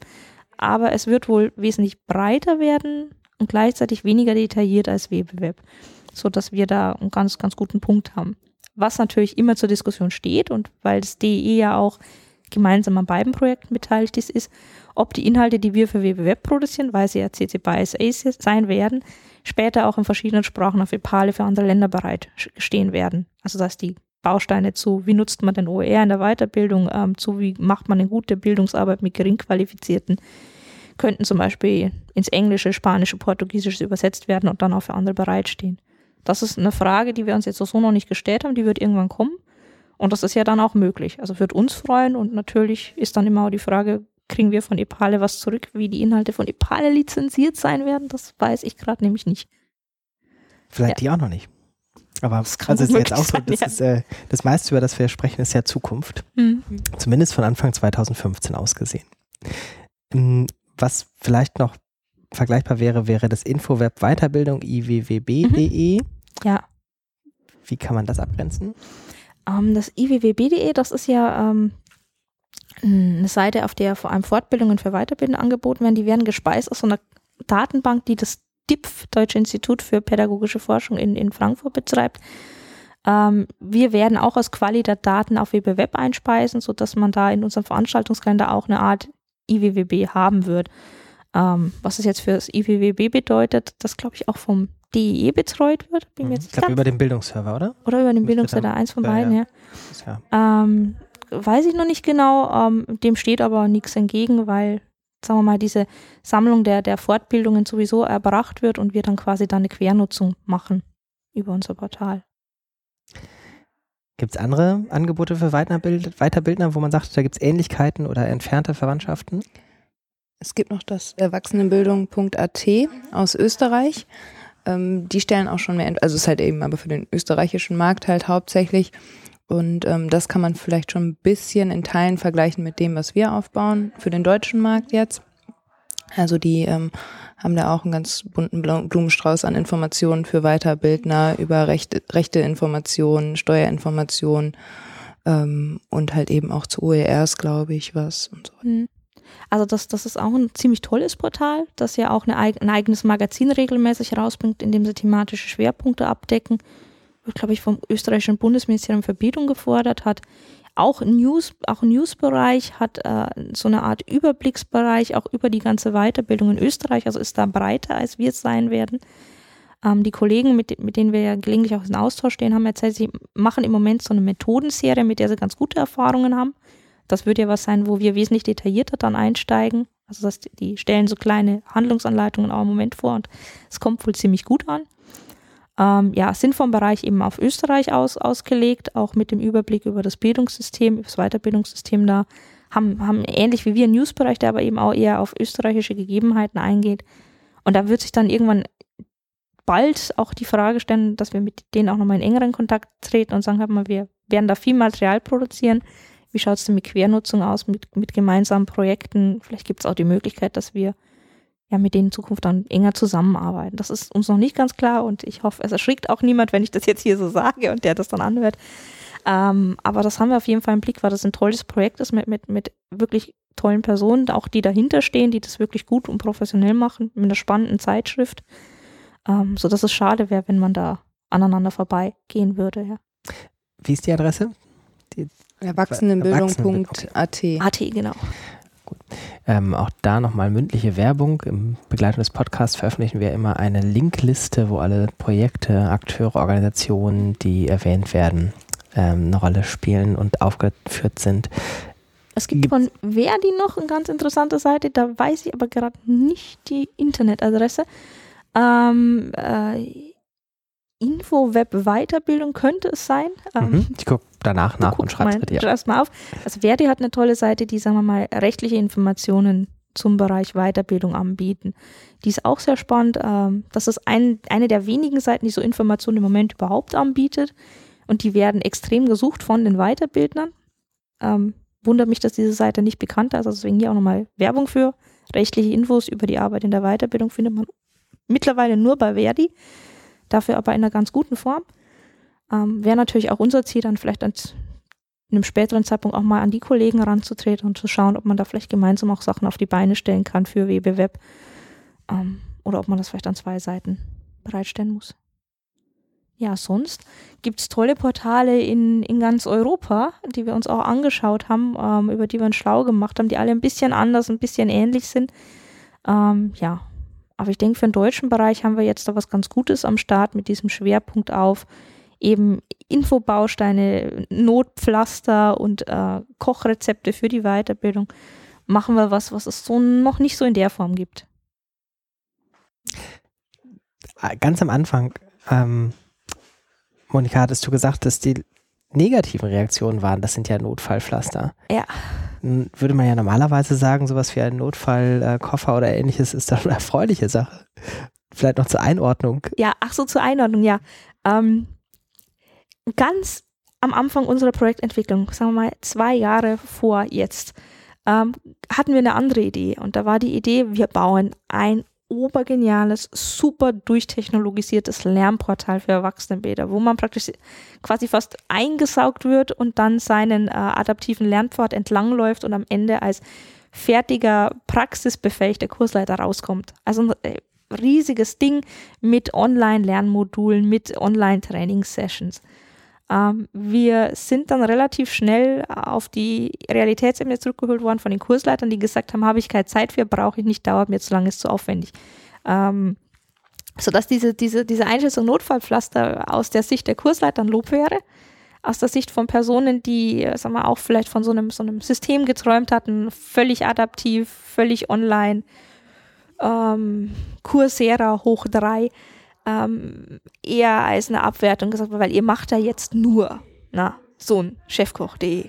aber es wird wohl wesentlich breiter werden und gleichzeitig weniger detailliert als Wettbewerb, so dass wir da einen ganz, ganz guten Punkt haben. Was natürlich immer zur Diskussion steht und weil das DE ja auch gemeinsam an beiden Projekten beteiligt ist, ist, ob die Inhalte, die wir für WWWeb produzieren, weil sie ja CC BY SA sein werden, später auch in verschiedenen Sprachen auf EPALE für andere Länder bereitstehen werden. Also dass die Bausteine zu, wie nutzt man den OER in der Weiterbildung, ähm, zu, wie macht man eine gute Bildungsarbeit mit geringqualifizierten, könnten zum Beispiel ins Englische, Spanische, Portugiesische übersetzt werden und dann auch für andere bereitstehen. Das ist eine Frage, die wir uns jetzt so noch nicht gestellt haben, die wird irgendwann kommen. Und das ist ja dann auch möglich. Also wird uns freuen und natürlich ist dann immer auch die Frage, kriegen wir von Epale was zurück, wie die Inhalte von Epale lizenziert sein werden, das weiß ich gerade nämlich nicht. Vielleicht ja. die auch noch nicht. Aber das kann also ist jetzt auch so, das, ja. ist, äh, das meiste, über das wir sprechen, ist ja Zukunft. Mhm. Zumindest von Anfang 2015 ausgesehen. Ähm, was vielleicht noch vergleichbar wäre, wäre das Infoweb Weiterbildung iwwb.de. Mhm. Ja. Wie kann man das abgrenzen? Ähm, das iwwb.de, das ist ja ähm, eine Seite, auf der vor allem Fortbildungen für Weiterbildung angeboten werden. Die werden gespeist aus so einer Datenbank, die das DIPF, Deutsche Institut für Pädagogische Forschung in, in Frankfurt betreibt. Ähm, wir werden auch aus Qualität Daten auf WBWeb einspeisen, sodass man da in unserem Veranstaltungskalender auch eine Art IWWB haben wird. Ähm, was es jetzt für das IWWB bedeutet, das glaube ich auch vom DEE e betreut wird. Bin mhm. ich glaube über den Bildungsserver, oder? Oder über den Bildungsserver, eins von beiden, ja. ja. ja. Ähm, weiß ich noch nicht genau. Ähm, dem steht aber nichts entgegen, weil, sagen wir mal, diese Sammlung der, der Fortbildungen sowieso erbracht wird und wir dann quasi dann eine Quernutzung machen über unser Portal. Gibt es andere Angebote für Weiterbild Weiterbildner, wo man sagt, da gibt es Ähnlichkeiten oder entfernte Verwandtschaften? Es gibt noch das Erwachsenenbildung.at aus Österreich. Ähm, die stellen auch schon mehr, also es ist halt eben aber für den österreichischen Markt halt hauptsächlich und ähm, das kann man vielleicht schon ein bisschen in Teilen vergleichen mit dem, was wir aufbauen für den deutschen Markt jetzt. Also die ähm, haben da auch einen ganz bunten Blumenstrauß an Informationen für Weiterbildner über Rechte, Rechte Informationen, Steuerinformationen ähm, und halt eben auch zu OERs, glaube ich, was und so. Mhm. Also das, das ist auch ein ziemlich tolles Portal, das ja auch eine, ein eigenes Magazin regelmäßig rausbringt, in dem sie thematische Schwerpunkte abdecken wird, glaube ich, vom österreichischen Bundesministerium für Bildung gefordert, hat auch News, auch Newsbereich, hat äh, so eine Art Überblicksbereich auch über die ganze Weiterbildung in Österreich, also ist da breiter, als wir es sein werden. Ähm, die Kollegen, mit, mit denen wir ja gelegentlich auch in Austausch stehen, haben erzählt, sie machen im Moment so eine Methodenserie, mit der sie ganz gute Erfahrungen haben. Das wird ja was sein, wo wir wesentlich detaillierter dann einsteigen. Also das, die stellen so kleine Handlungsanleitungen auch im Moment vor und es kommt wohl ziemlich gut an ähm, ja, sind vom Bereich eben auf Österreich aus, ausgelegt, auch mit dem Überblick über das Bildungssystem, über das Weiterbildungssystem da, haben, haben ähnlich wie wir einen Newsbereich, der aber eben auch eher auf österreichische Gegebenheiten eingeht. Und da wird sich dann irgendwann bald auch die Frage stellen, dass wir mit denen auch nochmal in engeren Kontakt treten und sagen, hör mal, wir werden da viel Material produzieren. Wie schaut es denn mit Quernutzung aus, mit, mit gemeinsamen Projekten? Vielleicht gibt es auch die Möglichkeit, dass wir ja mit denen in Zukunft dann enger zusammenarbeiten. Das ist uns noch nicht ganz klar und ich hoffe, es erschrickt auch niemand, wenn ich das jetzt hier so sage und der das dann anhört. Ähm, aber das haben wir auf jeden Fall im Blick, weil das ein tolles Projekt ist mit, mit, mit wirklich tollen Personen, auch die dahinter stehen, die das wirklich gut und professionell machen, mit einer spannenden Zeitschrift. Ähm, so dass es schade wäre, wenn man da aneinander vorbeigehen würde. Ja. Wie ist die Adresse? Die Erwachsenenbildung.at. AT, genau. Gut. Ähm, auch da nochmal mündliche Werbung. Im Begleitung des Podcasts veröffentlichen wir immer eine Linkliste, wo alle Projekte, Akteure, Organisationen, die erwähnt werden, ähm, eine Rolle spielen und aufgeführt sind. Es gibt von Verdi noch eine ganz interessante Seite, da weiß ich aber gerade nicht die Internetadresse. Ähm, äh, Infoweb Weiterbildung könnte es sein. Ähm, mhm. Ich gucke danach nach und schreibe es mit dir. Erst mal auf. Also Verdi hat eine tolle Seite, die, sagen wir mal, rechtliche Informationen zum Bereich Weiterbildung anbieten. Die ist auch sehr spannend. Ähm, das ist ein, eine der wenigen Seiten, die so Informationen im Moment überhaupt anbietet. Und die werden extrem gesucht von den Weiterbildnern. Ähm, wundert mich, dass diese Seite nicht bekannt ist. Also deswegen hier auch nochmal Werbung für. Rechtliche Infos über die Arbeit in der Weiterbildung findet man mittlerweile nur bei Verdi. Dafür aber in einer ganz guten Form. Ähm, Wäre natürlich auch unser Ziel, dann vielleicht an einem späteren Zeitpunkt auch mal an die Kollegen ranzutreten und zu schauen, ob man da vielleicht gemeinsam auch Sachen auf die Beine stellen kann für WBWeb. Ähm, oder ob man das vielleicht an zwei Seiten bereitstellen muss ja, sonst gibt es tolle Portale in, in ganz Europa, die wir uns auch angeschaut haben, ähm, über die wir uns schlau gemacht haben, die alle ein bisschen anders, ein bisschen ähnlich sind. Ähm, ja, aber ich denke, für den deutschen Bereich haben wir jetzt da was ganz Gutes am Start mit diesem Schwerpunkt auf eben Infobausteine, Notpflaster und äh, Kochrezepte für die Weiterbildung. Machen wir was, was es so noch nicht so in der Form gibt. Ganz am Anfang ähm, Monika, hattest du gesagt, dass die negativen Reaktionen waren, das sind ja Notfallpflaster. Ja. Würde man ja normalerweise sagen, sowas wie ein Notfallkoffer oder ähnliches ist doch eine erfreuliche Sache. Vielleicht noch zur Einordnung. Ja, ach so, zur Einordnung, ja. Ähm, ganz am Anfang unserer Projektentwicklung, sagen wir mal zwei Jahre vor jetzt, ähm, hatten wir eine andere Idee. Und da war die Idee, wir bauen ein obergeniales, super durchtechnologisiertes Lernportal für Erwachsenenbäder, wo man praktisch quasi fast eingesaugt wird und dann seinen äh, adaptiven Lernpfad entlangläuft und am Ende als fertiger, praxisbefähigter Kursleiter rauskommt. Also ein äh, riesiges Ding mit Online-Lernmodulen, mit Online-Training-Sessions. Ähm, wir sind dann relativ schnell auf die Realitätsebene zurückgeholt worden von den Kursleitern, die gesagt haben, habe ich keine Zeit für, brauche ich nicht, dauert mir zu lange, ist zu aufwendig. Ähm, sodass diese, diese, diese Einschätzung Notfallpflaster aus der Sicht der Kursleiter ein Lob wäre aus der Sicht von Personen, die, sagen wir, auch vielleicht von so einem, so einem System geträumt hatten, völlig adaptiv, völlig online, ähm, Coursera hoch drei, ähm, eher als eine Abwertung gesagt, weil ihr macht da jetzt nur na, so ein Chefkoch.de.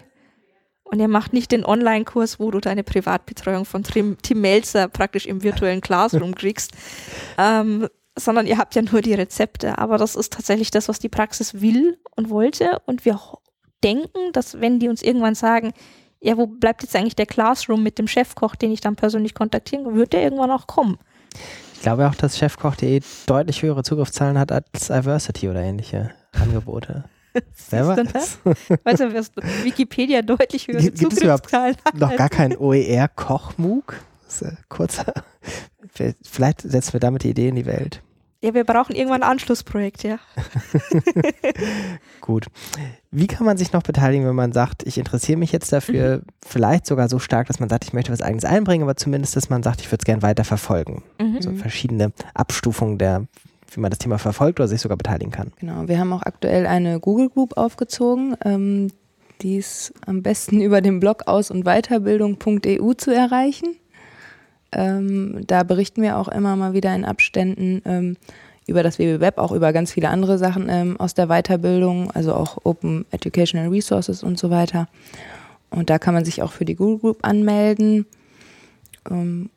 Und ihr macht nicht den Online-Kurs, wo du deine Privatbetreuung von Tim, Melzer praktisch im virtuellen Classroom kriegst, ähm, sondern ihr habt ja nur die Rezepte. Aber das ist tatsächlich das, was die Praxis will und wollte. Und wir denken, dass wenn die uns irgendwann sagen, ja, wo bleibt jetzt eigentlich der Classroom mit dem Chefkoch, den ich dann persönlich kontaktieren kann, wird der irgendwann auch kommen glaube auch, dass chefkoch.de deutlich höhere Zugriffszahlen hat als Iversity oder ähnliche Angebote. Wer weiß. Weißt du, dass Wikipedia deutlich höhere Gibt Zugriffszahlen hat. Noch gar kein OER-Koch-MOOC? Kurzer. Vielleicht setzen wir damit die Idee in die Welt. Ja, wir brauchen irgendwann ein Anschlussprojekt, ja. Gut. Wie kann man sich noch beteiligen, wenn man sagt, ich interessiere mich jetzt dafür, mhm. vielleicht sogar so stark, dass man sagt, ich möchte was eigenes einbringen, aber zumindest, dass man sagt, ich würde es gerne weiter verfolgen. Mhm. So verschiedene Abstufungen der, wie man das Thema verfolgt oder sich sogar beteiligen kann. Genau, wir haben auch aktuell eine Google Group aufgezogen. Ähm, die ist am besten über den Blog aus- und weiterbildung.eu zu erreichen. Ähm, da berichten wir auch immer mal wieder in Abständen ähm, über das WWWeb, auch über ganz viele andere Sachen ähm, aus der Weiterbildung, also auch Open Educational Resources und so weiter. Und da kann man sich auch für die Google Group anmelden. Ähm,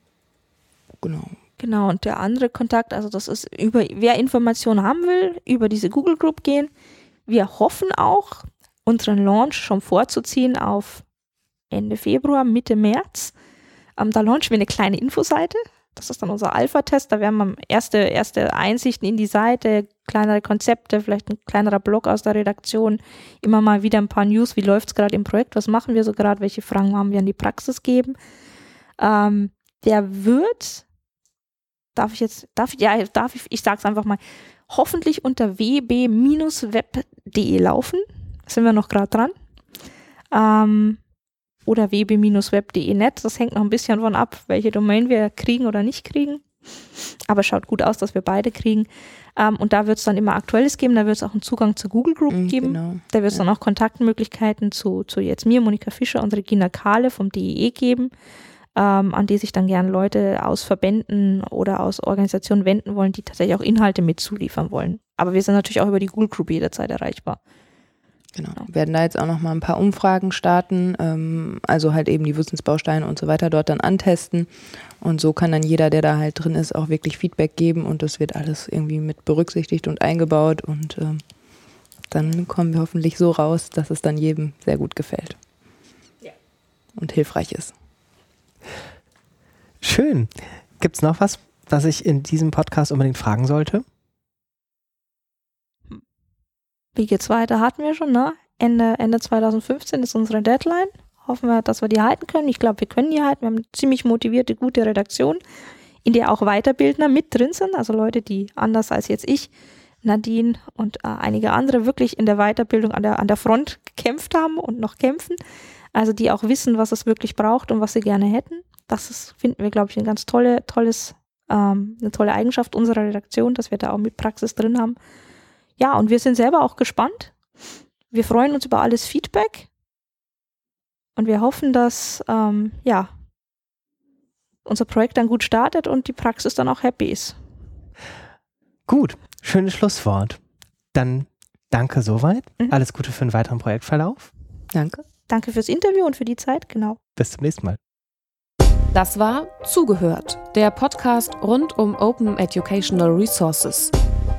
genau. Genau, und der andere Kontakt, also das ist über, wer Informationen haben will, über diese Google Group gehen. Wir hoffen auch, unseren Launch schon vorzuziehen auf Ende Februar, Mitte März. Ähm, da launchen wir eine kleine Infoseite. Das ist dann unser Alpha-Test. Da werden wir erste, erste Einsichten in die Seite, kleinere Konzepte, vielleicht ein kleinerer Blog aus der Redaktion, immer mal wieder ein paar News. Wie läuft es gerade im Projekt? Was machen wir so gerade? Welche Fragen haben wir an die Praxis geben? Ähm, der wird, darf ich jetzt, darf ich, ja, darf ich, ich sag's einfach mal, hoffentlich unter wb-web.de laufen. Da sind wir noch gerade dran. Ähm, oder wb-web.de net. Das hängt noch ein bisschen von ab, welche Domain wir kriegen oder nicht kriegen. Aber schaut gut aus, dass wir beide kriegen. Ähm, und da wird es dann immer Aktuelles geben. Da wird es auch einen Zugang zur Google Group mm, geben. Genau. Da wird es ja. dann auch Kontaktmöglichkeiten zu, zu jetzt mir, Monika Fischer und Regina Kahle vom DEE geben ähm, an die sich dann gern Leute aus Verbänden oder aus Organisationen wenden wollen, die tatsächlich auch Inhalte mit zuliefern wollen. Aber wir sind natürlich auch über die Google Group jederzeit erreichbar. Genau. Wir werden da jetzt auch noch mal ein paar Umfragen starten, ähm, also halt eben die Wissensbausteine und so weiter dort dann antesten. Und so kann dann jeder, der da halt drin ist, auch wirklich Feedback geben und das wird alles irgendwie mit berücksichtigt und eingebaut und ähm, dann kommen wir hoffentlich so raus, dass es dann jedem sehr gut gefällt. Ja. Und hilfreich ist. Schön. Gibt es noch was, was ich in diesem Podcast unbedingt fragen sollte? Wie geht's weiter? Hatten wir schon, ne? Ende, Ende 2015 ist unsere Deadline. Hoffen wir, dass wir die halten können. Ich glaube, wir können die halten. Wir haben eine ziemlich motivierte, gute Redaktion, in der auch Weiterbildner mit drin sind. Also Leute, die anders als jetzt ich, Nadine und äh, einige andere wirklich in der Weiterbildung an der, an der Front gekämpft haben und noch kämpfen. Also die auch wissen, was es wirklich braucht und was sie gerne hätten. Das ist, finden wir, glaube ich, ein ganz tolle, tolles, ähm, eine tolle Eigenschaft unserer Redaktion, dass wir da auch mit Praxis drin haben. Ja, und wir sind selber auch gespannt. Wir freuen uns über alles Feedback. Und wir hoffen, dass, ähm, ja, unser Projekt dann gut startet und die Praxis dann auch happy ist. Gut, schönes Schlusswort. Dann danke soweit. Mhm. Alles Gute für den weiteren Projektverlauf. Danke. Danke fürs Interview und für die Zeit, genau. Bis zum nächsten Mal. Das war Zugehört, der Podcast rund um Open Educational Resources.